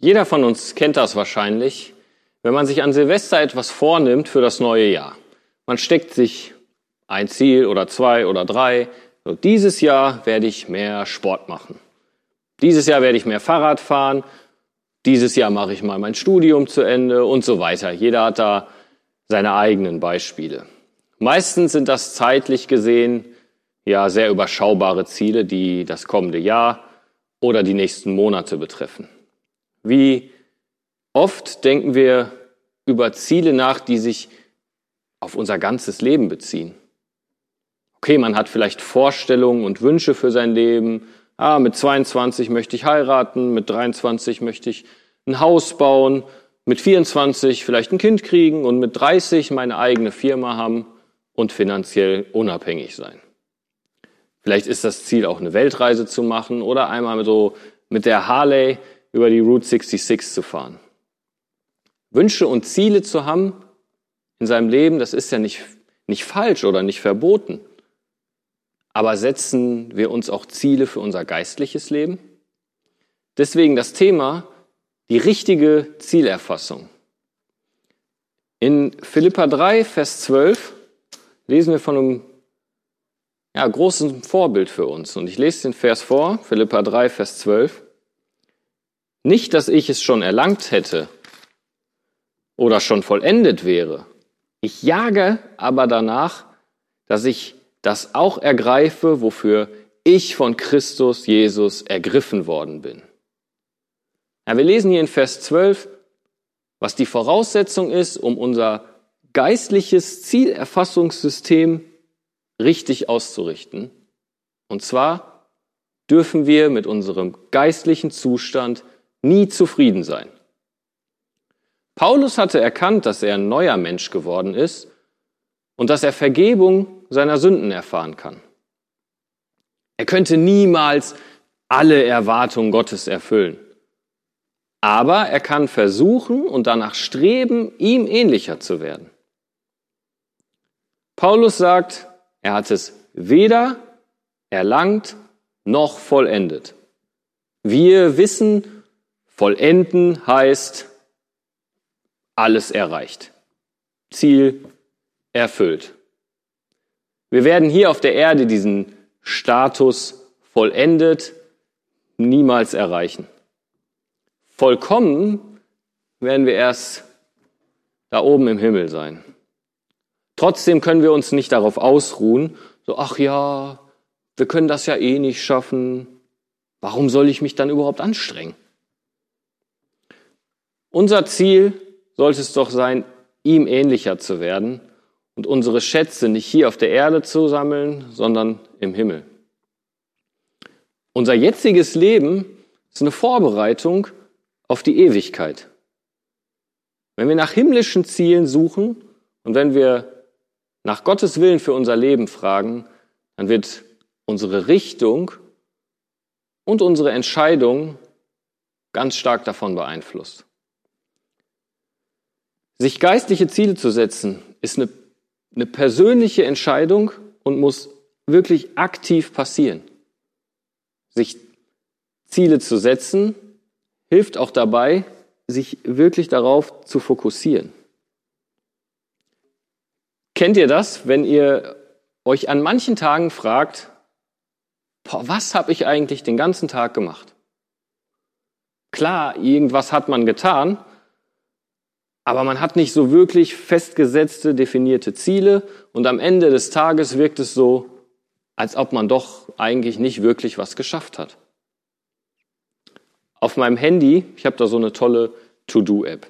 Jeder von uns kennt das wahrscheinlich, wenn man sich an Silvester etwas vornimmt für das neue Jahr. Man steckt sich ein Ziel oder zwei oder drei. So, dieses Jahr werde ich mehr Sport machen. Dieses Jahr werde ich mehr Fahrrad fahren. Dieses Jahr mache ich mal mein Studium zu Ende und so weiter. Jeder hat da seine eigenen Beispiele. Meistens sind das zeitlich gesehen ja sehr überschaubare Ziele, die das kommende Jahr oder die nächsten Monate betreffen. Wie oft denken wir über Ziele nach, die sich auf unser ganzes Leben beziehen. Okay, man hat vielleicht Vorstellungen und Wünsche für sein Leben. Ah, mit 22 möchte ich heiraten, mit 23 möchte ich ein Haus bauen, mit 24 vielleicht ein Kind kriegen und mit 30 meine eigene Firma haben und finanziell unabhängig sein. Vielleicht ist das Ziel auch eine Weltreise zu machen oder einmal so mit der Harley über die Route 66 zu fahren. Wünsche und Ziele zu haben in seinem Leben, das ist ja nicht, nicht falsch oder nicht verboten. Aber setzen wir uns auch Ziele für unser geistliches Leben? Deswegen das Thema, die richtige Zielerfassung. In Philippa 3, Vers 12 lesen wir von einem ja, großen Vorbild für uns. Und ich lese den Vers vor, Philippa 3, Vers 12. Nicht, dass ich es schon erlangt hätte oder schon vollendet wäre. Ich jage aber danach, dass ich das auch ergreife, wofür ich von Christus Jesus ergriffen worden bin. Ja, wir lesen hier in Vers 12, was die Voraussetzung ist, um unser geistliches Zielerfassungssystem richtig auszurichten. Und zwar dürfen wir mit unserem geistlichen Zustand nie zufrieden sein. Paulus hatte erkannt, dass er ein neuer Mensch geworden ist und dass er Vergebung seiner Sünden erfahren kann. Er könnte niemals alle Erwartungen Gottes erfüllen. Aber er kann versuchen und danach streben, ihm ähnlicher zu werden. Paulus sagt, er hat es weder erlangt noch vollendet. Wir wissen, vollenden heißt alles erreicht. Ziel erfüllt. Wir werden hier auf der Erde diesen Status vollendet niemals erreichen. Vollkommen werden wir erst da oben im Himmel sein. Trotzdem können wir uns nicht darauf ausruhen, so, ach ja, wir können das ja eh nicht schaffen. Warum soll ich mich dann überhaupt anstrengen? Unser Ziel sollte es doch sein, ihm ähnlicher zu werden und unsere Schätze nicht hier auf der Erde zu sammeln, sondern im Himmel. Unser jetziges Leben ist eine Vorbereitung auf die Ewigkeit. Wenn wir nach himmlischen Zielen suchen und wenn wir nach Gottes Willen für unser Leben fragen, dann wird unsere Richtung und unsere Entscheidung ganz stark davon beeinflusst. Sich geistliche Ziele zu setzen, ist eine, eine persönliche Entscheidung und muss wirklich aktiv passieren. Sich Ziele zu setzen, hilft auch dabei, sich wirklich darauf zu fokussieren. Kennt ihr das, wenn ihr euch an manchen Tagen fragt, boah, was habe ich eigentlich den ganzen Tag gemacht? Klar, irgendwas hat man getan, aber man hat nicht so wirklich festgesetzte, definierte Ziele und am Ende des Tages wirkt es so, als ob man doch eigentlich nicht wirklich was geschafft hat. Auf meinem Handy, ich habe da so eine tolle To-Do-App.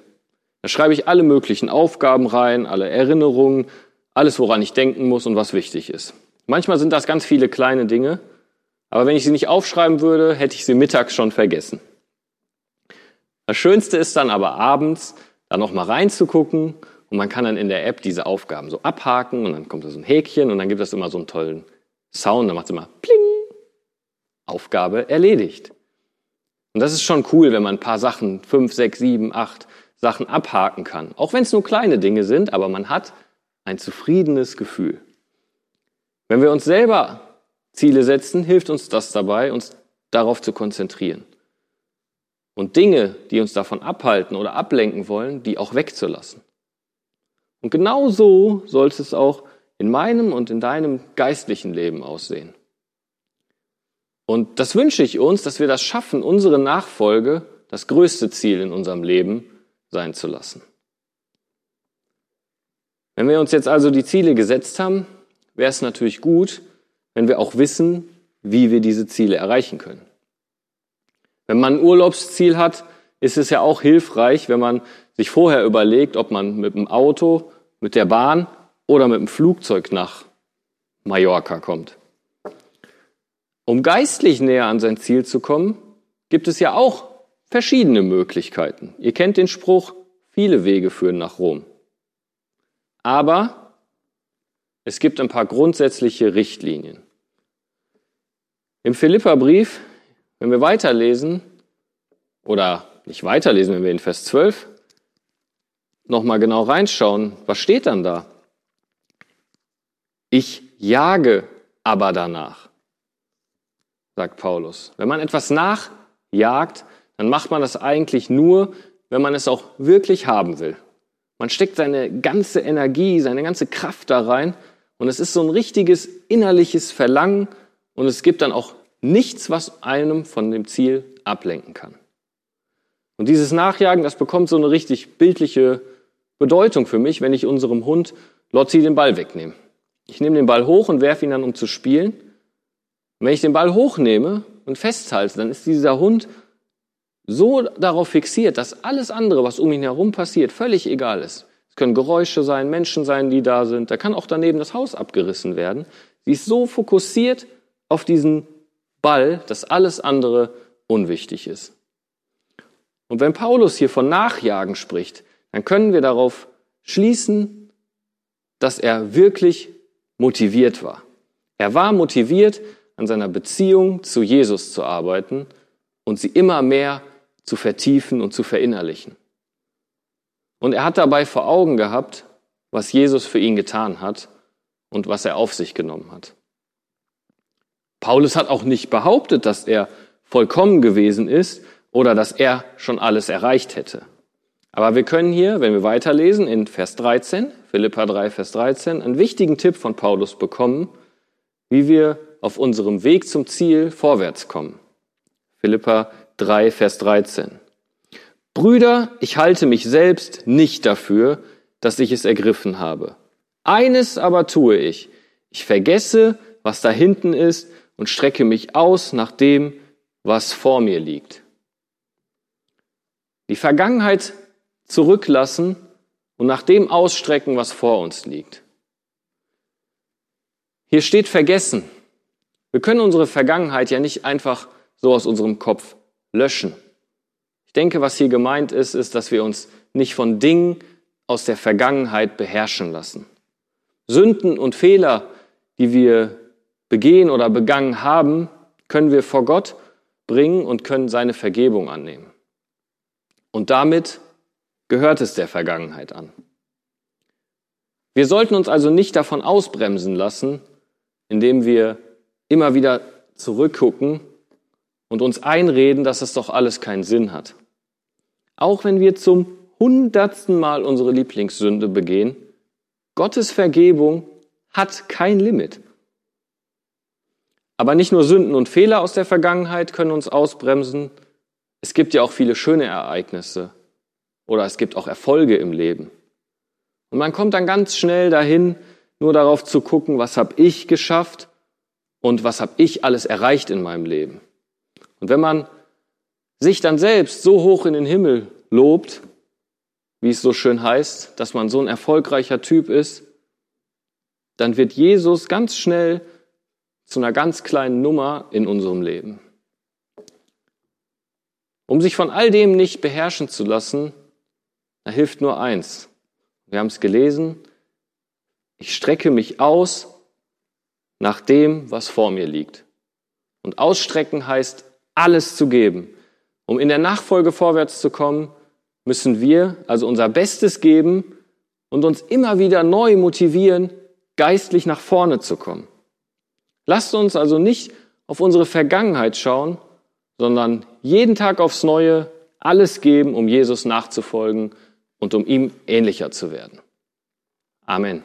Da schreibe ich alle möglichen Aufgaben rein, alle Erinnerungen, alles, woran ich denken muss und was wichtig ist. Manchmal sind das ganz viele kleine Dinge, aber wenn ich sie nicht aufschreiben würde, hätte ich sie mittags schon vergessen. Das Schönste ist dann aber abends, da nochmal reinzugucken und man kann dann in der App diese Aufgaben so abhaken und dann kommt da so ein Häkchen und dann gibt es immer so einen tollen Sound, dann macht es immer Pling, Aufgabe erledigt. Und das ist schon cool, wenn man ein paar Sachen, fünf, sechs, sieben, acht Sachen abhaken kann. Auch wenn es nur kleine Dinge sind, aber man hat ein zufriedenes Gefühl. Wenn wir uns selber Ziele setzen, hilft uns das dabei, uns darauf zu konzentrieren. Und Dinge, die uns davon abhalten oder ablenken wollen, die auch wegzulassen. Und genau so sollte es auch in meinem und in deinem geistlichen Leben aussehen. Und das wünsche ich uns, dass wir das schaffen, unsere Nachfolge das größte Ziel in unserem Leben sein zu lassen. Wenn wir uns jetzt also die Ziele gesetzt haben, wäre es natürlich gut, wenn wir auch wissen, wie wir diese Ziele erreichen können. Wenn man ein Urlaubsziel hat, ist es ja auch hilfreich, wenn man sich vorher überlegt, ob man mit dem Auto, mit der Bahn oder mit dem Flugzeug nach Mallorca kommt. Um geistlich näher an sein Ziel zu kommen, gibt es ja auch verschiedene Möglichkeiten. Ihr kennt den Spruch, viele Wege führen nach Rom. Aber es gibt ein paar grundsätzliche Richtlinien. Im Philipperbrief, wenn wir weiterlesen, oder nicht weiterlesen, wenn wir in Vers 12 nochmal genau reinschauen, was steht dann da? Ich jage aber danach, sagt Paulus. Wenn man etwas nachjagt, dann macht man das eigentlich nur, wenn man es auch wirklich haben will. Man steckt seine ganze Energie, seine ganze Kraft da rein und es ist so ein richtiges innerliches Verlangen und es gibt dann auch nichts, was einem von dem Ziel ablenken kann. Und dieses Nachjagen, das bekommt so eine richtig bildliche Bedeutung für mich, wenn ich unserem Hund Lotti den Ball wegnehme. Ich nehme den Ball hoch und werfe ihn dann, um zu spielen. Und wenn ich den Ball hochnehme und festhalte, dann ist dieser Hund so darauf fixiert, dass alles andere, was um ihn herum passiert, völlig egal ist. Es können Geräusche sein, Menschen sein, die da sind. Da kann auch daneben das Haus abgerissen werden. Sie ist so fokussiert auf diesen Ball, dass alles andere unwichtig ist. Und wenn Paulus hier von Nachjagen spricht, dann können wir darauf schließen, dass er wirklich motiviert war. Er war motiviert, an seiner Beziehung zu Jesus zu arbeiten und sie immer mehr zu vertiefen und zu verinnerlichen. Und er hat dabei vor Augen gehabt, was Jesus für ihn getan hat und was er auf sich genommen hat. Paulus hat auch nicht behauptet, dass er vollkommen gewesen ist oder dass er schon alles erreicht hätte. Aber wir können hier, wenn wir weiterlesen, in Vers 13, Philippa 3, Vers 13, einen wichtigen Tipp von Paulus bekommen, wie wir auf unserem Weg zum Ziel vorwärts kommen. Philippa 3, Vers 13. Brüder, ich halte mich selbst nicht dafür, dass ich es ergriffen habe. Eines aber tue ich. Ich vergesse, was da hinten ist und strecke mich aus nach dem, was vor mir liegt. Die Vergangenheit zurücklassen und nach dem ausstrecken, was vor uns liegt. Hier steht vergessen. Wir können unsere Vergangenheit ja nicht einfach so aus unserem Kopf löschen. Ich denke, was hier gemeint ist, ist, dass wir uns nicht von Dingen aus der Vergangenheit beherrschen lassen. Sünden und Fehler, die wir begehen oder begangen haben, können wir vor Gott bringen und können seine Vergebung annehmen. Und damit gehört es der Vergangenheit an. Wir sollten uns also nicht davon ausbremsen lassen, indem wir immer wieder zurückgucken und uns einreden, dass es doch alles keinen Sinn hat. Auch wenn wir zum hundertsten Mal unsere Lieblingssünde begehen, Gottes Vergebung hat kein Limit. Aber nicht nur Sünden und Fehler aus der Vergangenheit können uns ausbremsen, es gibt ja auch viele schöne Ereignisse oder es gibt auch Erfolge im Leben. Und man kommt dann ganz schnell dahin, nur darauf zu gucken, was habe ich geschafft und was habe ich alles erreicht in meinem Leben. Und wenn man sich dann selbst so hoch in den Himmel lobt, wie es so schön heißt, dass man so ein erfolgreicher Typ ist, dann wird Jesus ganz schnell zu einer ganz kleinen Nummer in unserem Leben. Um sich von all dem nicht beherrschen zu lassen, da hilft nur eins. Wir haben es gelesen. Ich strecke mich aus nach dem, was vor mir liegt. Und ausstrecken heißt alles zu geben. Um in der Nachfolge vorwärts zu kommen, müssen wir also unser Bestes geben und uns immer wieder neu motivieren, geistlich nach vorne zu kommen. Lasst uns also nicht auf unsere Vergangenheit schauen, sondern jeden Tag aufs Neue alles geben, um Jesus nachzufolgen und um ihm ähnlicher zu werden. Amen.